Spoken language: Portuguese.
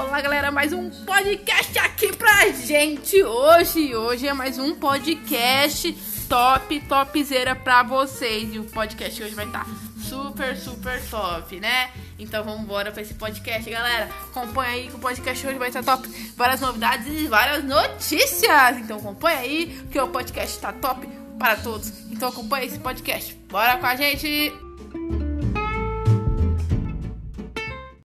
Olá, galera, mais um podcast aqui pra gente hoje. Hoje é mais um podcast top, topzera pra vocês. E o podcast hoje vai estar tá super, super top, né? Então vamos embora pra esse podcast, galera. Acompanha aí que o podcast hoje vai estar tá top. Várias novidades e várias notícias. Então acompanha aí que o podcast tá top para todos. Então acompanha esse podcast. Bora com a gente!